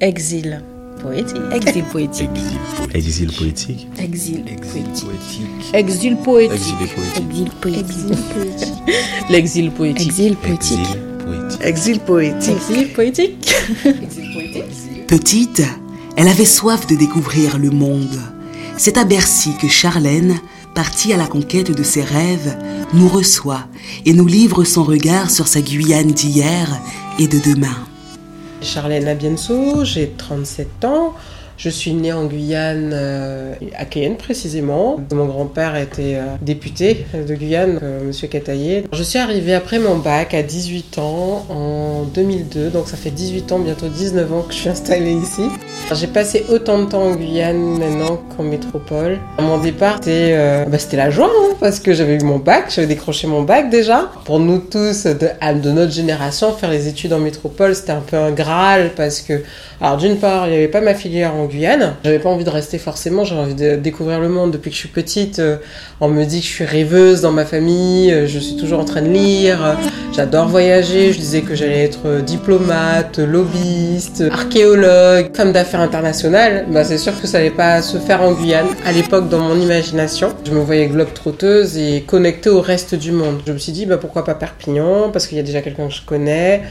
Exil poétique. Exil poétique. Exil poétique. Exil poétique. Exil poétique. Exil poétique. L'exil poétique. Exil poétique. Exil poétique. Exil poétique. Exil poétique. Petite, elle avait soif de découvrir le monde. C'est à Bercy que Charlène, partie à la conquête de ses rêves, nous reçoit et nous livre son regard sur sa Guyane d'hier et de demain. Charlène Abienso, j'ai 37 ans. Je suis née en Guyane, euh, à Cayenne précisément. Mon grand-père était euh, député de Guyane, euh, Monsieur Cataillé. Je suis arrivée après mon bac à 18 ans en 2002, donc ça fait 18 ans, bientôt 19 ans que je suis installée ici. J'ai passé autant de temps en Guyane maintenant qu'en métropole. À mon départ, c'était bah, la joie, hein, parce que j'avais eu mon bac, j'avais décroché mon bac déjà. Pour nous tous de, de notre génération, faire les études en métropole, c'était un peu un graal, parce que, alors d'une part, il n'y avait pas ma filière en Guyane. J'avais pas envie de rester forcément, j'avais envie de découvrir le monde depuis que je suis petite. Euh, on me dit que je suis rêveuse dans ma famille, euh, je suis toujours en train de lire, euh, j'adore voyager, je disais que j'allais être diplomate, lobbyiste, archéologue, femme d'affaires internationale. Bah, c'est sûr que ça n'allait pas se faire en Guyane. À l'époque, dans mon imagination, je me voyais globe trotteuse et connectée au reste du monde. Je me suis dit, bah, pourquoi pas Perpignan Parce qu'il y a déjà quelqu'un que je connais.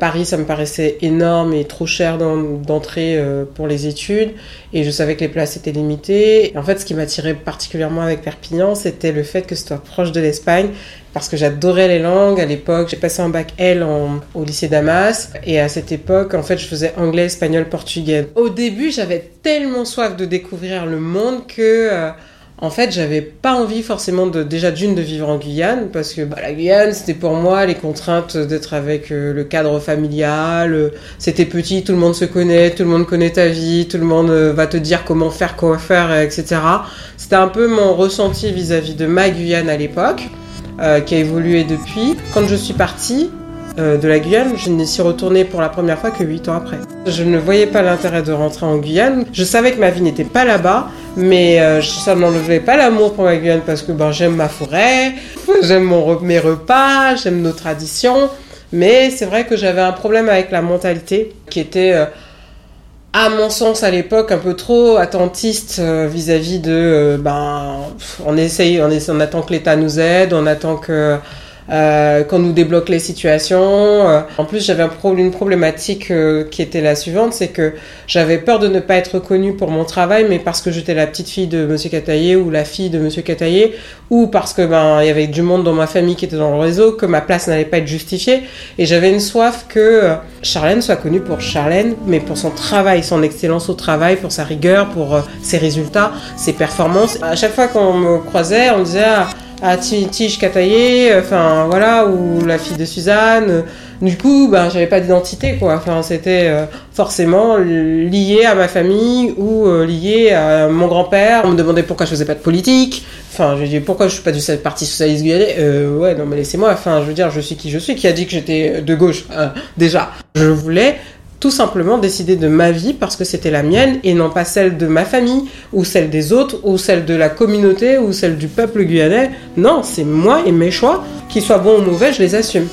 Paris, ça me paraissait énorme et trop cher d'entrer pour les études et je savais que les places étaient limitées. en fait, ce qui m'attirait particulièrement avec Perpignan, c'était le fait que ce soit proche de l'Espagne parce que j'adorais les langues. À l'époque, j'ai passé un bac L au lycée Damas. Et à cette époque, en fait, je faisais anglais, espagnol, portugais. Au début, j'avais tellement soif de découvrir le monde que... Euh, en fait, j'avais pas envie forcément de déjà d'une de vivre en Guyane parce que bah, la Guyane, c'était pour moi les contraintes d'être avec euh, le cadre familial. C'était petit, tout le monde se connaît, tout le monde connaît ta vie, tout le monde euh, va te dire comment faire, quoi faire, etc. C'était un peu mon ressenti vis-à-vis de ma Guyane à l'époque, qui a évolué depuis. Quand je suis partie, euh, de la Guyane, je n'y suis retournée pour la première fois que 8 ans après. Je ne voyais pas l'intérêt de rentrer en Guyane. Je savais que ma vie n'était pas là-bas, mais euh, ça n'enlevait pas l'amour pour la Guyane parce que ben, j'aime ma forêt, j'aime mes repas, j'aime nos traditions. Mais c'est vrai que j'avais un problème avec la mentalité qui était, euh, à mon sens à l'époque, un peu trop attentiste vis-à-vis de, ben, on essaye, on, on attend que l'État nous aide, on attend que euh, qu'on nous débloque les situations. Euh, en plus, j'avais un une problématique euh, qui était la suivante, c'est que j'avais peur de ne pas être reconnue pour mon travail, mais parce que j'étais la petite fille de Monsieur Cataillé ou la fille de Monsieur Cataillé, ou parce que ben il y avait du monde dans ma famille qui était dans le réseau, que ma place n'allait pas être justifiée, et j'avais une soif que Charlène soit connue pour Charlène, mais pour son travail, son excellence au travail, pour sa rigueur, pour ses résultats, ses performances. À chaque fois qu'on me croisait, on disait ah, à Tige Kataye, enfin voilà, ou la fille de Suzanne. Du coup, ben, j'avais pas d'identité, quoi. Enfin, c'était euh, forcément lié à ma famille ou euh, lié à mon grand-père. On me demandait pourquoi je faisais pas de politique. Enfin, je dis pourquoi je suis pas du Parti Socialiste Guyanais? Euh, ouais, non, mais laissez-moi. Enfin, je veux dire, je suis qui je suis. Qui a dit que j'étais de gauche? Déjà, je voulais tout simplement décider de ma vie parce que c'était la mienne et non pas celle de ma famille ou celle des autres ou celle de la communauté ou celle du peuple guyanais. Non, c'est moi et mes choix, qu'ils soient bons ou mauvais, je les assume.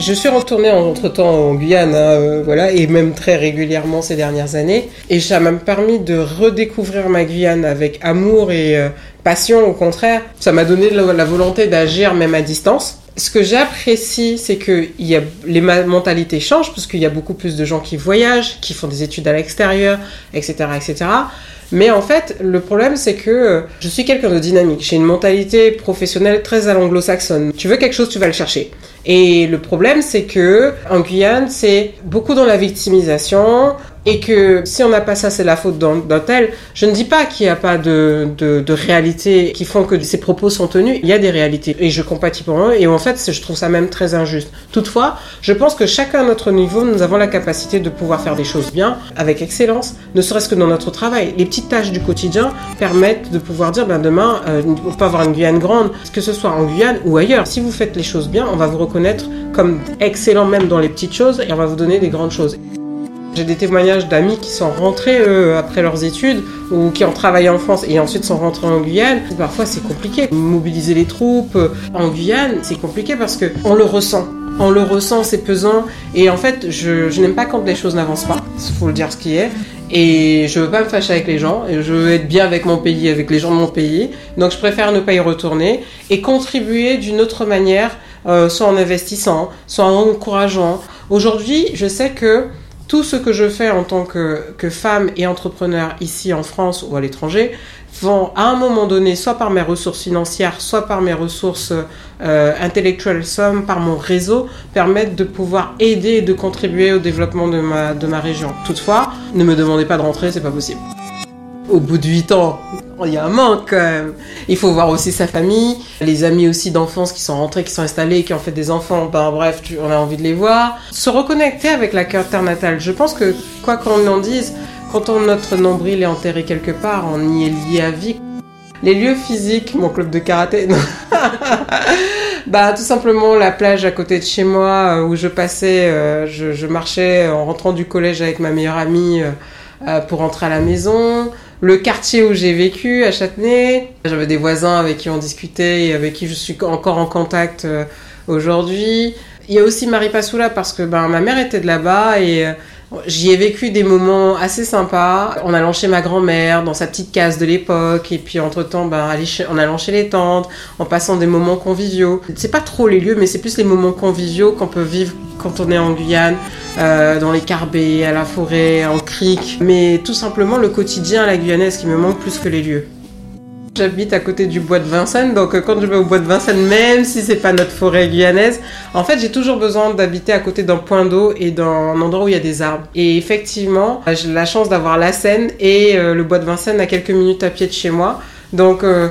Je suis retournée entre-temps en Guyane, hein, euh, voilà, et même très régulièrement ces dernières années. Et ça m'a permis de redécouvrir ma Guyane avec amour et euh, passion, au contraire. Ça m'a donné la volonté d'agir même à distance ce que j'apprécie, c'est que les mentalités changent parce qu'il y a beaucoup plus de gens qui voyagent, qui font des études à l'extérieur, etc., etc. Mais en fait, le problème, c'est que euh, je suis quelqu'un de dynamique. J'ai une mentalité professionnelle très à l'anglo-saxonne. Tu veux quelque chose, tu vas le chercher. Et le problème, c'est que en Guyane, c'est beaucoup dans la victimisation et que si on n'a pas ça, c'est la faute d'un tel. Je ne dis pas qu'il n'y a pas de, de, de réalités qui font que ces propos sont tenus. Il y a des réalités et je compatis pour eux. Et en fait, je trouve ça même très injuste. Toutefois, je pense que chacun à notre niveau, nous avons la capacité de pouvoir faire des choses bien, avec excellence, ne serait-ce que dans notre travail. Les petites tâches du quotidien permettent de pouvoir dire, ben demain, euh, on peut avoir une Guyane grande, que ce soit en Guyane ou ailleurs. Si vous faites les choses bien, on va vous reconnaître comme excellent même dans les petites choses et on va vous donner des grandes choses. J'ai des témoignages d'amis qui sont rentrés après leurs études ou qui ont travaillé en France et ensuite sont rentrés en Guyane. Parfois c'est compliqué. Mobiliser les troupes euh, en Guyane, c'est compliqué parce que on le ressent. On le ressent, c'est pesant. Et en fait, je, je n'aime pas quand les choses n'avancent pas. Il faut le dire ce qui est. Et je veux pas me fâcher avec les gens. Et je veux être bien avec mon pays, avec les gens de mon pays. Donc je préfère ne pas y retourner et contribuer d'une autre manière, euh, soit en investissant, soit en encourageant. Aujourd'hui, je sais que tout ce que je fais en tant que, femme et entrepreneur ici en France ou à l'étranger vont à un moment donné, soit par mes ressources financières, soit par mes ressources euh, intellectuelles, soit par mon réseau, permettre de pouvoir aider et de contribuer au développement de ma, de ma région. Toutefois, ne me demandez pas de rentrer, c'est pas possible. Au bout de 8 ans, il y a un manque quand même. Il faut voir aussi sa famille, les amis aussi d'enfance qui sont rentrés, qui sont installés, qui ont fait des enfants. Ben bref, tu, on a envie de les voir. Se reconnecter avec la terre natale. Je pense que quoi qu'on en dise, quand on, notre nombril est enterré quelque part, on y est lié à vie. Les lieux physiques, mon club de karaté, bah tout simplement la plage à côté de chez moi euh, où je passais, euh, je, je, marchais en rentrant du collège avec ma meilleure amie euh, pour rentrer à la maison. Le quartier où j'ai vécu à Châtenay, j'avais des voisins avec qui on discutait et avec qui je suis encore en contact aujourd'hui. Il y a aussi Marie Passoula parce que ben, ma mère était de là-bas et J'y ai vécu des moments assez sympas en allant chez ma grand-mère, dans sa petite case de l'époque, et puis entre-temps, ben, en allant chez les tantes, en passant des moments conviviaux. C'est pas trop les lieux, mais c'est plus les moments conviviaux qu'on peut vivre quand on est en Guyane, euh, dans les carbets, à la forêt, en crique. Mais tout simplement le quotidien à la guyanaise qui me manque plus que les lieux. J'habite à côté du bois de Vincennes, donc euh, quand je vais au bois de Vincennes, même si c'est pas notre forêt guyanaise, en fait j'ai toujours besoin d'habiter à côté d'un point d'eau et d'un endroit où il y a des arbres. Et effectivement, j'ai la chance d'avoir la Seine et euh, le bois de Vincennes à quelques minutes à pied de chez moi, donc euh,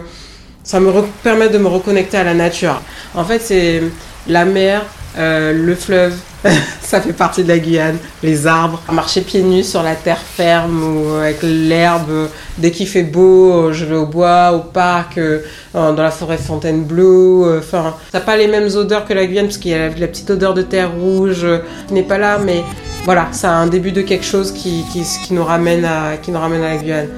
ça me permet de me reconnecter à la nature. En fait c'est la mer, le fleuve, ça fait partie de la Guyane. Les arbres, marcher pieds nus sur la terre ferme ou avec l'herbe. Dès qu'il fait beau, je vais au bois, au parc, euh, dans la forêt Fontainebleau. Euh, enfin, ça n'a pas les mêmes odeurs que la Guyane parce qu'il y a la, petite odeur de terre rouge qui n'est pas là, mais voilà, ça a un début de quelque chose qui, qui, qui, nous ramène à, qui nous ramène à la Guyane.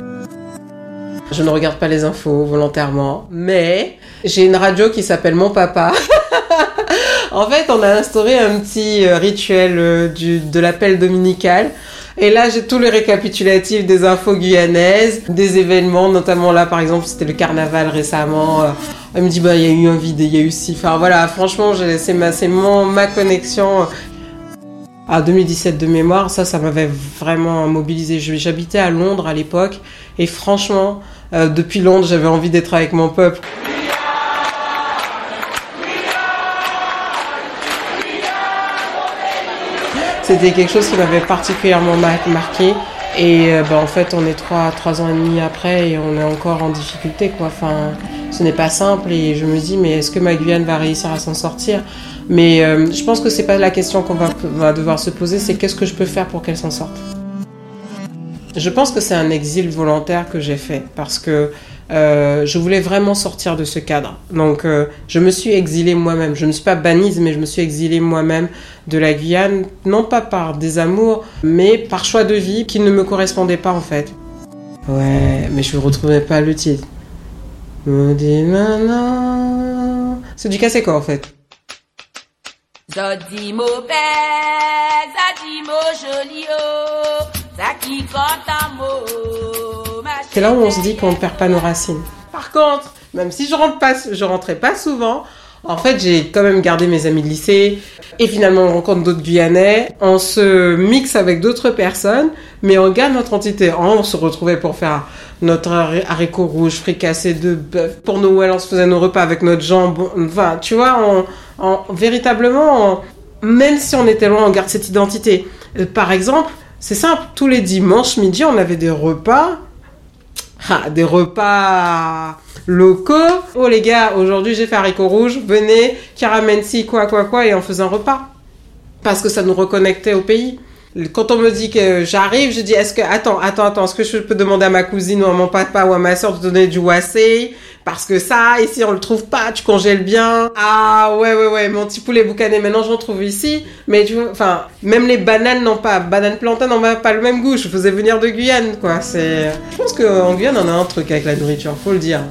Je ne regarde pas les infos volontairement, mais j'ai une radio qui s'appelle Mon Papa. en fait, on a instauré un petit euh, rituel euh, de l'appel dominical. Et là, j'ai tous les récapitulatifs des infos guyanaises, des événements, notamment là, par exemple, c'était le carnaval récemment. Euh, elle me dit, bah, il y a eu un vide, il y a eu si. Enfin, voilà, franchement, c'est ma, ma connexion. À 2017 de mémoire, ça, ça m'avait vraiment mobilisé. J'habitais à Londres à l'époque, et franchement, depuis Londres, j'avais envie d'être avec mon peuple. C'était quelque chose qui m'avait particulièrement marqué. Et euh, bah, en fait, on est trois, trois ans et demi après et on est encore en difficulté. Quoi. Enfin, ce n'est pas simple et je me dis, mais est-ce que ma Guyane va réussir à s'en sortir? Mais euh, je pense que c'est pas la question qu'on va, va devoir se poser, c'est qu'est-ce que je peux faire pour qu'elle s'en sorte? Je pense que c'est un exil volontaire que j'ai fait parce que euh, je voulais vraiment sortir de ce cadre. Donc, euh, je me suis exilée moi-même. Je ne suis pas bannise, mais je me suis exilée moi-même de la Guyane, non pas par des amours, mais par choix de vie qui ne me correspondait pas en fait. Ouais, mais je ne retrouvais pas le titre. C'est du cassé quoi en fait. Zaki c'est là où on se dit qu'on ne perd pas nos racines. Par contre, même si je rentre pas, je rentrais pas souvent, en fait, j'ai quand même gardé mes amis de lycée. Et finalement, on rencontre d'autres Guyanais. On se mixe avec d'autres personnes, mais on garde notre entité. On se retrouvait pour faire notre haricot rouge, fricassé de bœuf. Pour Noël, on se faisait nos repas avec notre jambon. Enfin, tu vois, véritablement, même si on était loin, on garde cette identité. Euh, par exemple, c'est simple, tous les dimanches midi, on avait des repas des repas locaux. Oh les gars, aujourd'hui j'ai fait haricot rouge, venez, caramel si, quoi, quoi, quoi, et on faisait un repas. Parce que ça nous reconnectait au pays. Quand on me dit que j'arrive, je dis, est-ce que, attends, attends, attends, est-ce que je peux demander à ma cousine ou à mon papa ou à ma soeur de donner du wassé parce que ça, ici, on le trouve pas, tu congèles bien. Ah, ouais, ouais, ouais, mon petit poulet boucané, maintenant j'en trouve ici. Mais tu vois, enfin, même les bananes n'ont pas, bananes plantains n'ont pas le même goût. Je faisais venir de Guyane, quoi. C'est, je pense qu'en Guyane, on a un truc avec la nourriture, faut le dire.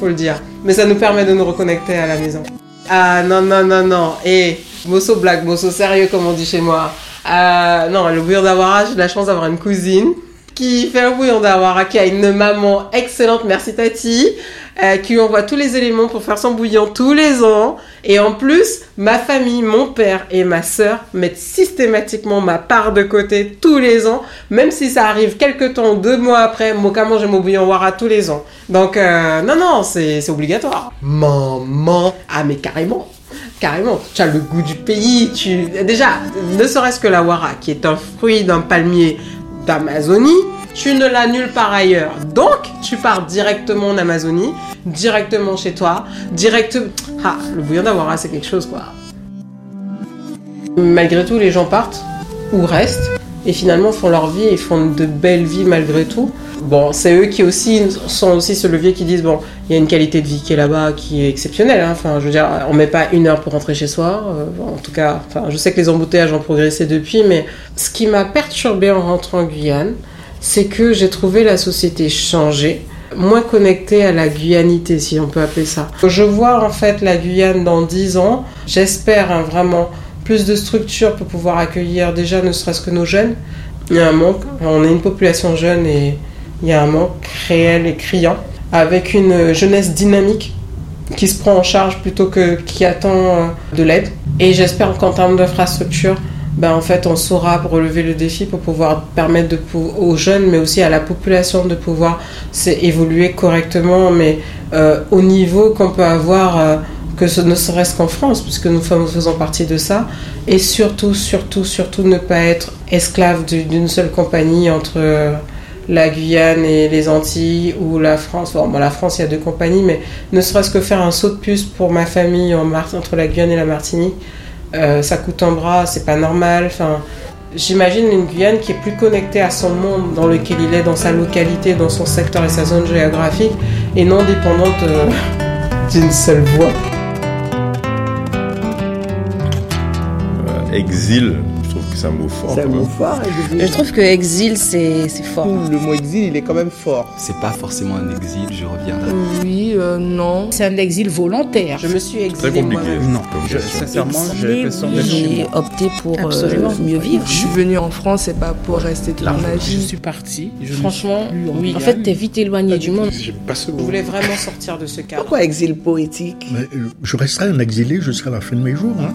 Faut le dire. Mais ça nous permet de nous reconnecter à la maison. Ah, non, non, non, non. Et Mosso blague, mosso sérieux, comme on dit chez moi. Euh, non, le bouillon d'Awara, j'ai la chance d'avoir une cousine qui fait un bouillon d'Awara, qui a une maman excellente, merci Tati, euh, qui lui envoie tous les éléments pour faire son bouillon tous les ans. Et en plus, ma famille, mon père et ma sœur mettent systématiquement ma part de côté tous les ans, même si ça arrive quelques temps, deux mois après, moi, quand j'ai mon bouillon Wara tous les ans. Donc, euh, non, non, c'est c'est obligatoire. Maman, ah mais carrément. Carrément, tu as le goût du pays. Tu... Déjà, ne serait-ce que la wara, qui est un fruit d'un palmier d'Amazonie, tu ne l'as nulle part ailleurs. Donc, tu pars directement en Amazonie, directement chez toi, direct. Ah, le bouillon d'Awara, c'est quelque chose, quoi. Malgré tout, les gens partent ou restent et finalement font leur vie et font de belles vies malgré tout. Bon, c'est eux qui aussi sont aussi ce levier qui disent bon, il y a une qualité de vie qui est là-bas qui est exceptionnelle. hein. Enfin, je veux dire, on met pas une heure pour rentrer chez soi. euh, en tout cas, enfin, je sais que les embouteillages ont progressé depuis, mais ce qui m'a perturbé en rentrant en Guyane, c'est que j'ai trouvé la société changer, moins connectée à la guyanité, si on peut appeler ça. Je vois en fait la Guyane dans 10 ans. J'espère hein, vraiment plus de structures pour pouvoir accueillir déjà ne serait-ce que nos jeunes. Il y a un manque. On est une population jeune et il y a un manque réel et criant. Avec une jeunesse dynamique qui se prend en charge plutôt que qui attend euh, de l'aide. Et j'espère qu'en termes d'infrastructure, ben en fait, on saura relever le défi pour pouvoir permettre aux jeunes, mais aussi à la population de pouvoir évoluer correctement, mais euh, au niveau qu'on peut avoir, euh, que ce ne serait-ce qu'en France, puisque nous faisons partie de ça, et surtout, surtout, surtout ne pas être esclave du- d'une seule compagnie entre la Guyane et les Antilles ou la France. Bon, la France, il y a deux compagnies, mais ne serait-ce que faire un saut de puce pour ma famille en entre la Guyane et la Martinique, euh, ça coûte un bras, c'est pas normal. Enfin, j'imagine une Guyane qui est plus connectée à son monde dans lequel il est, dans sa localité, dans son secteur et sa zone géographique, et non dépendante euh, d'une seule voie. Euh, exil, que c'est un mot fort. C'est un quand mot même. fort, exil. Je trouve que exil, c'est c'est fort. Le mot exil, il est quand même fort. C'est pas forcément un exil, je reviendrai. Oui, euh, non. C'est un exil volontaire. Je me suis Très exilée compliqué. moi-même. Non, je, sincèrement, j'ai opté pour euh, mieux vivre. Je suis venue en France, c'est pas pour rester toute ma Je vie. suis parti. Je Franchement, suis plus en oui. En fait, t'es vite éloigné du monde. J'aime pas ce Je voulais vraiment sortir de ce cadre. Pourquoi exil poétique? Mais, euh, je resterai un exilé jusqu'à la fin de mes jours. hein.